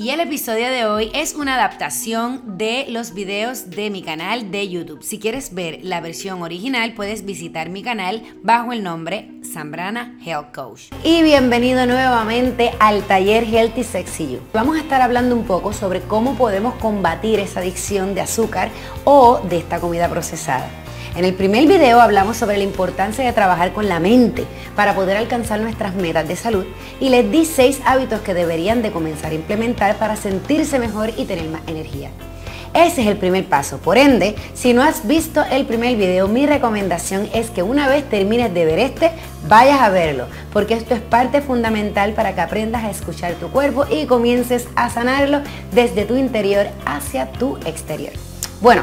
Y el episodio de hoy es una adaptación de los videos de mi canal de YouTube. Si quieres ver la versión original, puedes visitar mi canal bajo el nombre Zambrana Health Coach. Y bienvenido nuevamente al taller Healthy Sexy You. Vamos a estar hablando un poco sobre cómo podemos combatir esa adicción de azúcar o de esta comida procesada. En el primer video hablamos sobre la importancia de trabajar con la mente para poder alcanzar nuestras metas de salud y les di seis hábitos que deberían de comenzar a implementar para sentirse mejor y tener más energía. Ese es el primer paso. Por ende, si no has visto el primer video, mi recomendación es que una vez termines de ver este, vayas a verlo, porque esto es parte fundamental para que aprendas a escuchar tu cuerpo y comiences a sanarlo desde tu interior hacia tu exterior. Bueno,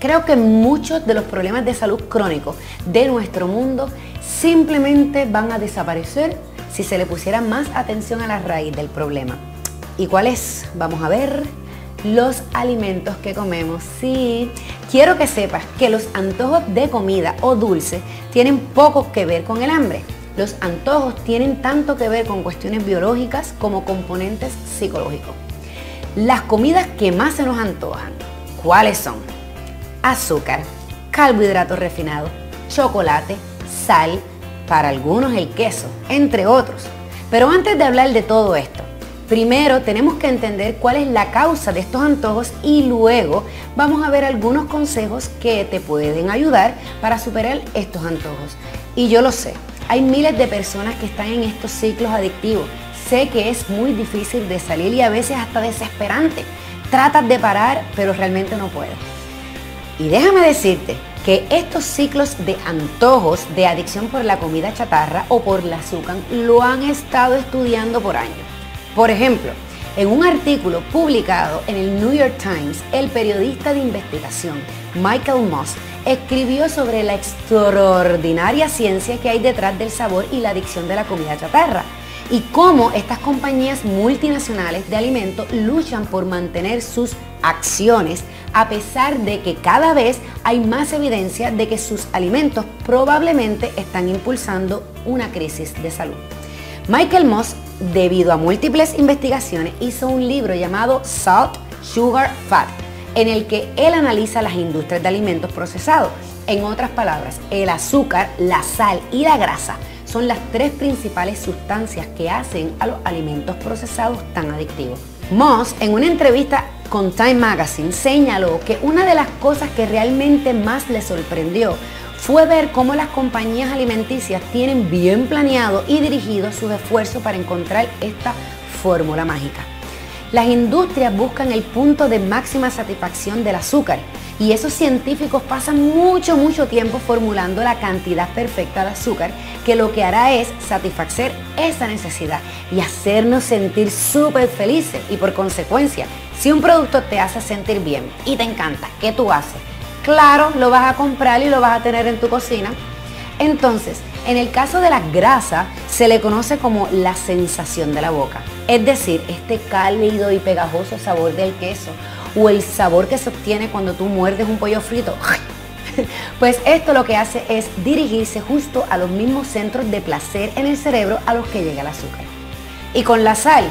Creo que muchos de los problemas de salud crónicos de nuestro mundo simplemente van a desaparecer si se le pusiera más atención a la raíz del problema. ¿Y cuál es? Vamos a ver los alimentos que comemos. Sí, quiero que sepas que los antojos de comida o dulce tienen poco que ver con el hambre. Los antojos tienen tanto que ver con cuestiones biológicas como componentes psicológicos. Las comidas que más se nos antojan, ¿cuáles son? Azúcar, carbohidratos refinados, chocolate, sal, para algunos el queso, entre otros. Pero antes de hablar de todo esto, primero tenemos que entender cuál es la causa de estos antojos y luego vamos a ver algunos consejos que te pueden ayudar para superar estos antojos. Y yo lo sé, hay miles de personas que están en estos ciclos adictivos. Sé que es muy difícil de salir y a veces hasta desesperante. Tratas de parar, pero realmente no puedes. Y déjame decirte que estos ciclos de antojos de adicción por la comida chatarra o por el azúcar lo han estado estudiando por años. Por ejemplo, en un artículo publicado en el New York Times, el periodista de investigación Michael Moss escribió sobre la extraordinaria ciencia que hay detrás del sabor y la adicción de la comida chatarra y cómo estas compañías multinacionales de alimentos luchan por mantener sus acciones a pesar de que cada vez hay más evidencia de que sus alimentos probablemente están impulsando una crisis de salud. Michael Moss, debido a múltiples investigaciones, hizo un libro llamado Salt, Sugar, Fat, en el que él analiza las industrias de alimentos procesados. En otras palabras, el azúcar, la sal y la grasa son las tres principales sustancias que hacen a los alimentos procesados tan adictivos. Moss, en una entrevista con Time Magazine, señaló que una de las cosas que realmente más le sorprendió fue ver cómo las compañías alimenticias tienen bien planeado y dirigido sus esfuerzos para encontrar esta fórmula mágica. Las industrias buscan el punto de máxima satisfacción del azúcar y esos científicos pasan mucho, mucho tiempo formulando la cantidad perfecta de azúcar que lo que hará es satisfacer esa necesidad y hacernos sentir súper felices. Y por consecuencia, si un producto te hace sentir bien y te encanta, ¿qué tú haces? Claro, lo vas a comprar y lo vas a tener en tu cocina. Entonces, en el caso de la grasa, se le conoce como la sensación de la boca. Es decir, este cálido y pegajoso sabor del queso o el sabor que se obtiene cuando tú muerdes un pollo frito. Pues esto lo que hace es dirigirse justo a los mismos centros de placer en el cerebro a los que llega el azúcar. Y con la sal,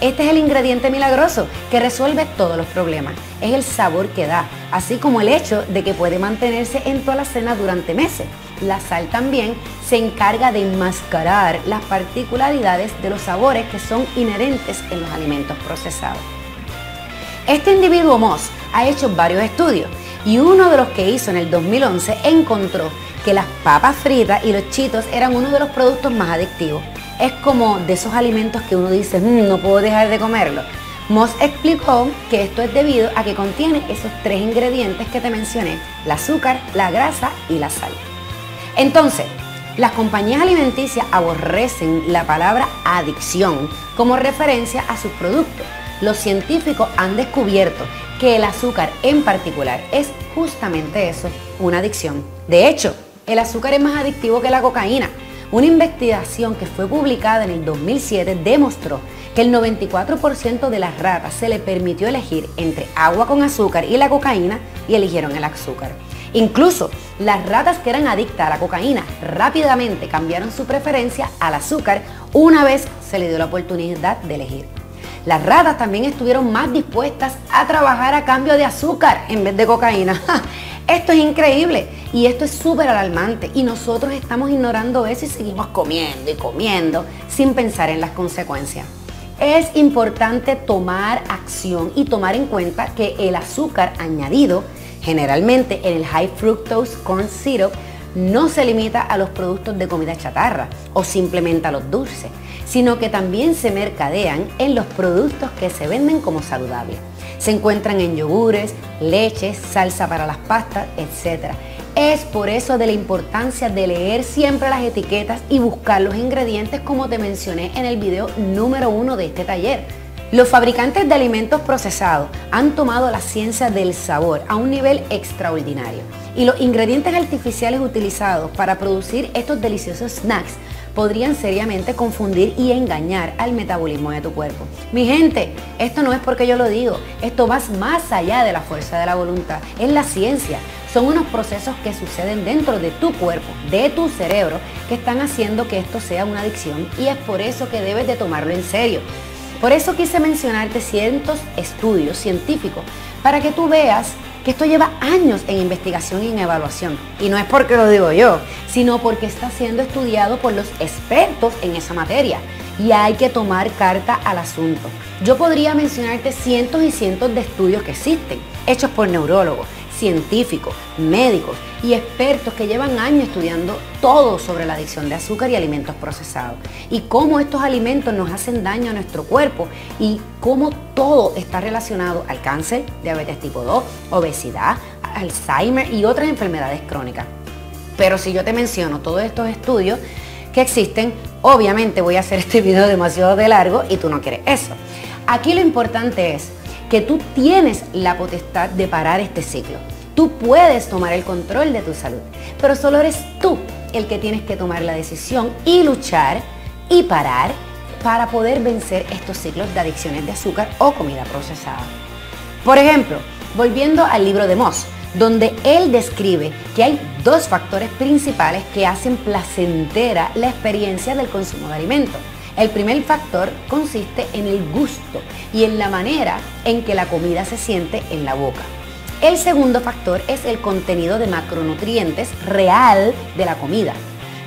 este es el ingrediente milagroso que resuelve todos los problemas. Es el sabor que da, así como el hecho de que puede mantenerse en toda la cena durante meses. La sal también se encarga de enmascarar las particularidades de los sabores que son inherentes en los alimentos procesados. Este individuo Moss ha hecho varios estudios y uno de los que hizo en el 2011 encontró que las papas fritas y los chitos eran uno de los productos más adictivos. Es como de esos alimentos que uno dice, mm, no puedo dejar de comerlo. Moss explicó que esto es debido a que contiene esos tres ingredientes que te mencioné, el azúcar, la grasa y la sal. Entonces, las compañías alimenticias aborrecen la palabra adicción como referencia a sus productos los científicos han descubierto que el azúcar en particular es justamente eso, una adicción. De hecho, el azúcar es más adictivo que la cocaína. Una investigación que fue publicada en el 2007 demostró que el 94% de las ratas se le permitió elegir entre agua con azúcar y la cocaína y eligieron el azúcar. Incluso las ratas que eran adictas a la cocaína rápidamente cambiaron su preferencia al azúcar una vez se le dio la oportunidad de elegir. Las ratas también estuvieron más dispuestas a trabajar a cambio de azúcar en vez de cocaína. Esto es increíble y esto es súper alarmante y nosotros estamos ignorando eso y seguimos comiendo y comiendo sin pensar en las consecuencias. Es importante tomar acción y tomar en cuenta que el azúcar añadido, generalmente en el high fructose corn syrup, no se limita a los productos de comida chatarra o simplemente a los dulces, sino que también se mercadean en los productos que se venden como saludables. Se encuentran en yogures, leches, salsa para las pastas, etc. Es por eso de la importancia de leer siempre las etiquetas y buscar los ingredientes como te mencioné en el video número uno de este taller. Los fabricantes de alimentos procesados han tomado la ciencia del sabor a un nivel extraordinario y los ingredientes artificiales utilizados para producir estos deliciosos snacks podrían seriamente confundir y engañar al metabolismo de tu cuerpo. Mi gente, esto no es porque yo lo digo, esto va más allá de la fuerza de la voluntad, es la ciencia. Son unos procesos que suceden dentro de tu cuerpo, de tu cerebro, que están haciendo que esto sea una adicción y es por eso que debes de tomarlo en serio. Por eso quise mencionarte cientos estudios científicos para que tú veas esto lleva años en investigación y en evaluación. Y no es porque lo digo yo, sino porque está siendo estudiado por los expertos en esa materia. Y hay que tomar carta al asunto. Yo podría mencionarte cientos y cientos de estudios que existen, hechos por neurólogos, científicos, médicos y expertos que llevan años estudiando todo sobre la adicción de azúcar y alimentos procesados y cómo estos alimentos nos hacen daño a nuestro cuerpo y cómo todo está relacionado al cáncer, diabetes tipo 2, obesidad, Alzheimer y otras enfermedades crónicas. Pero si yo te menciono todos estos estudios que existen, obviamente voy a hacer este video demasiado de largo y tú no quieres eso. Aquí lo importante es que tú tienes la potestad de parar este ciclo. Tú puedes tomar el control de tu salud, pero solo eres tú el que tienes que tomar la decisión y luchar y parar para poder vencer estos ciclos de adicciones de azúcar o comida procesada. Por ejemplo, volviendo al libro de Moss, donde él describe que hay dos factores principales que hacen placentera la experiencia del consumo de alimentos. El primer factor consiste en el gusto y en la manera en que la comida se siente en la boca. El segundo factor es el contenido de macronutrientes real de la comida.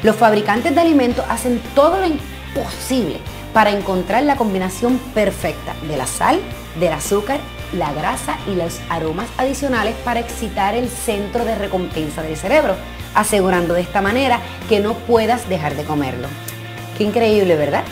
Los fabricantes de alimentos hacen todo lo imposible para encontrar la combinación perfecta de la sal, del azúcar, la grasa y los aromas adicionales para excitar el centro de recompensa del cerebro, asegurando de esta manera que no puedas dejar de comerlo. Qué increíble, ¿verdad?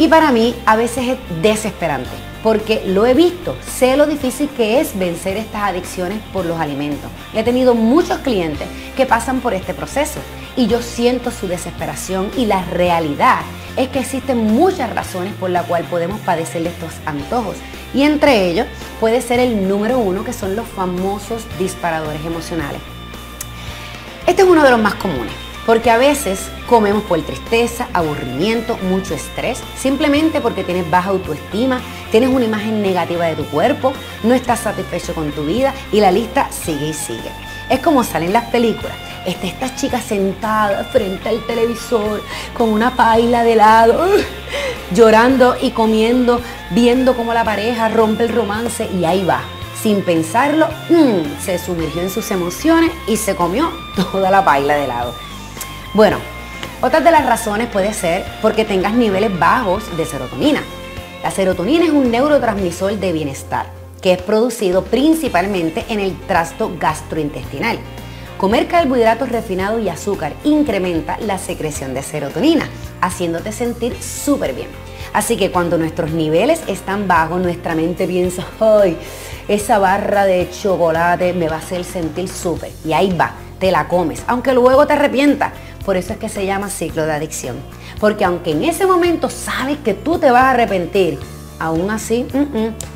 Y para mí a veces es desesperante, porque lo he visto, sé lo difícil que es vencer estas adicciones por los alimentos. He tenido muchos clientes que pasan por este proceso y yo siento su desesperación y la realidad es que existen muchas razones por las cuales podemos padecer de estos antojos y entre ellos puede ser el número uno que son los famosos disparadores emocionales. Este es uno de los más comunes porque a veces comemos por tristeza, aburrimiento, mucho estrés, simplemente porque tienes baja autoestima, tienes una imagen negativa de tu cuerpo, no estás satisfecho con tu vida y la lista sigue y sigue. Es como salen las películas. Está esta chica sentada frente al televisor con una paila de helado, llorando y comiendo, viendo cómo la pareja rompe el romance y ahí va. Sin pensarlo, mm, se sumergió en sus emociones y se comió toda la paila de helado. Bueno, otra de las razones puede ser porque tengas niveles bajos de serotonina. La serotonina es un neurotransmisor de bienestar que es producido principalmente en el trasto gastrointestinal. Comer carbohidratos refinados y azúcar incrementa la secreción de serotonina, haciéndote sentir súper bien. Así que cuando nuestros niveles están bajos, nuestra mente piensa, ¡ay! Esa barra de chocolate me va a hacer sentir súper. Y ahí va, te la comes, aunque luego te arrepientas por eso es que se llama ciclo de adicción. Porque aunque en ese momento sabes que tú te vas a arrepentir, aún así,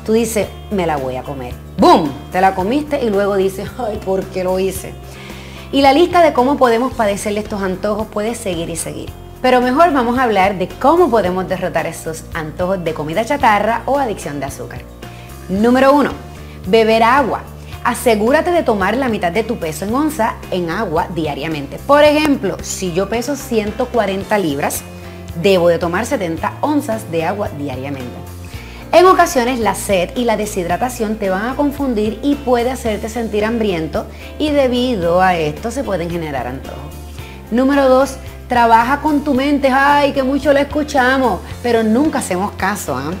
tú dices, me la voy a comer. ¡Boom! Te la comiste y luego dices, ay, ¿por qué lo hice? Y la lista de cómo podemos padecer estos antojos puede seguir y seguir. Pero mejor vamos a hablar de cómo podemos derrotar estos antojos de comida chatarra o adicción de azúcar. Número 1. Beber agua asegúrate de tomar la mitad de tu peso en onza en agua diariamente. Por ejemplo, si yo peso 140 libras, debo de tomar 70 onzas de agua diariamente. En ocasiones la sed y la deshidratación te van a confundir y puede hacerte sentir hambriento y debido a esto se pueden generar antojos. Número 2. Trabaja con tu mente. Ay, que mucho lo escuchamos, pero nunca hacemos caso. ¿ah?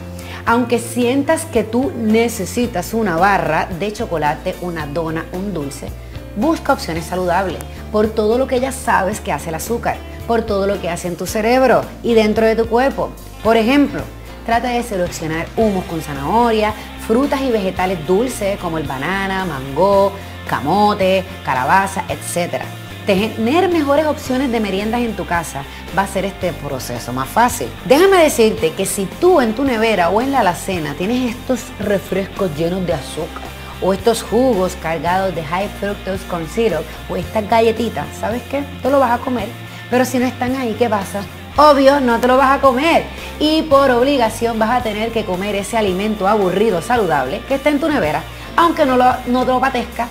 Aunque sientas que tú necesitas una barra de chocolate, una dona, un dulce, busca opciones saludables por todo lo que ya sabes que hace el azúcar, por todo lo que hace en tu cerebro y dentro de tu cuerpo. Por ejemplo, Trata de seleccionar humos con zanahoria, frutas y vegetales dulces como el banana, mango, camote, calabaza, etc. Tener mejores opciones de meriendas en tu casa va a hacer este proceso más fácil. Déjame decirte que si tú en tu nevera o en la alacena tienes estos refrescos llenos de azúcar, o estos jugos cargados de high fructose con syrup o estas galletitas, ¿sabes qué? Tú lo vas a comer. Pero si no están ahí, ¿qué pasa? Obvio, no te lo vas a comer y por obligación vas a tener que comer ese alimento aburrido, saludable que está en tu nevera, aunque no, lo, no te lo patezca.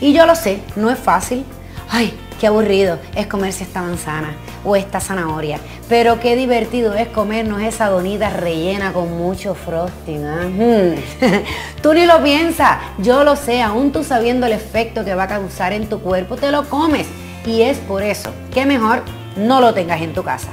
Y yo lo sé, no es fácil. Ay, qué aburrido es comerse esta manzana o esta zanahoria. Pero qué divertido es comernos esa donita rellena con mucho frosting. ¿ah? Mm. tú ni lo piensas, yo lo sé, aún tú sabiendo el efecto que va a causar en tu cuerpo, te lo comes. Y es por eso que mejor no lo tengas en tu casa.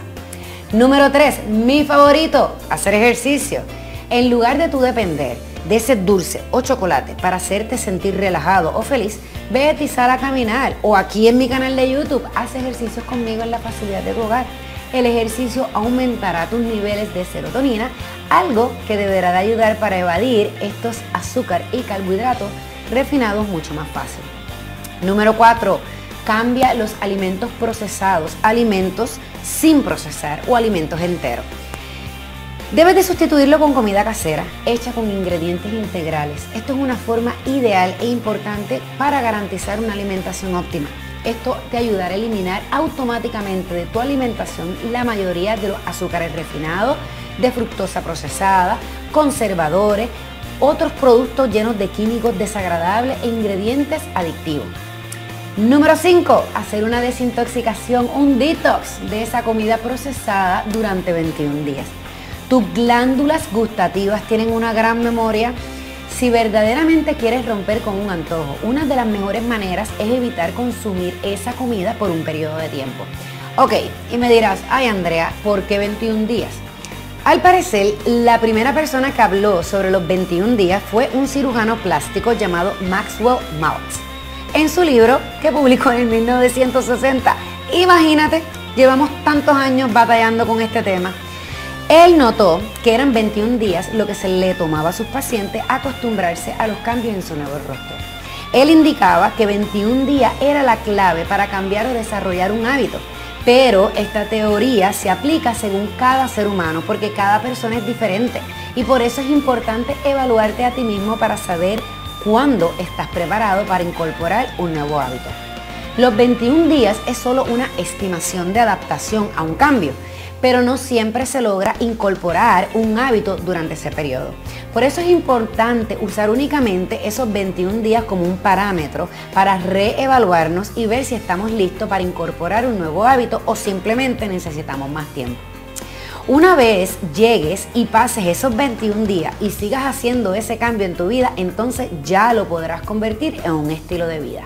Número 3, mi favorito, hacer ejercicio. En lugar de tú depender de ese dulce o chocolate para hacerte sentir relajado o feliz, vete y sal a caminar o aquí en mi canal de YouTube, haz ejercicios conmigo en la facilidad de tu hogar. El ejercicio aumentará tus niveles de serotonina, algo que deberá de ayudar para evadir estos azúcar y carbohidratos refinados mucho más fácil. Número 4 cambia los alimentos procesados, alimentos sin procesar o alimentos enteros. Debes de sustituirlo con comida casera, hecha con ingredientes integrales. Esto es una forma ideal e importante para garantizar una alimentación óptima. Esto te ayudará a eliminar automáticamente de tu alimentación la mayoría de los azúcares refinados, de fructosa procesada, conservadores, otros productos llenos de químicos desagradables e ingredientes adictivos. Número 5. Hacer una desintoxicación, un detox de esa comida procesada durante 21 días. Tus glándulas gustativas tienen una gran memoria. Si verdaderamente quieres romper con un antojo, una de las mejores maneras es evitar consumir esa comida por un periodo de tiempo. Ok, y me dirás, ay Andrea, ¿por qué 21 días? Al parecer, la primera persona que habló sobre los 21 días fue un cirujano plástico llamado Maxwell Maltz en su libro que publicó en 1960. Imagínate, llevamos tantos años batallando con este tema. Él notó que eran 21 días lo que se le tomaba a sus pacientes acostumbrarse a los cambios en su nuevo rostro. Él indicaba que 21 días era la clave para cambiar o desarrollar un hábito, pero esta teoría se aplica según cada ser humano porque cada persona es diferente y por eso es importante evaluarte a ti mismo para saber cuándo estás preparado para incorporar un nuevo hábito. Los 21 días es solo una estimación de adaptación a un cambio, pero no siempre se logra incorporar un hábito durante ese periodo. Por eso es importante usar únicamente esos 21 días como un parámetro para reevaluarnos y ver si estamos listos para incorporar un nuevo hábito o simplemente necesitamos más tiempo. Una vez llegues y pases esos 21 días y sigas haciendo ese cambio en tu vida, entonces ya lo podrás convertir en un estilo de vida.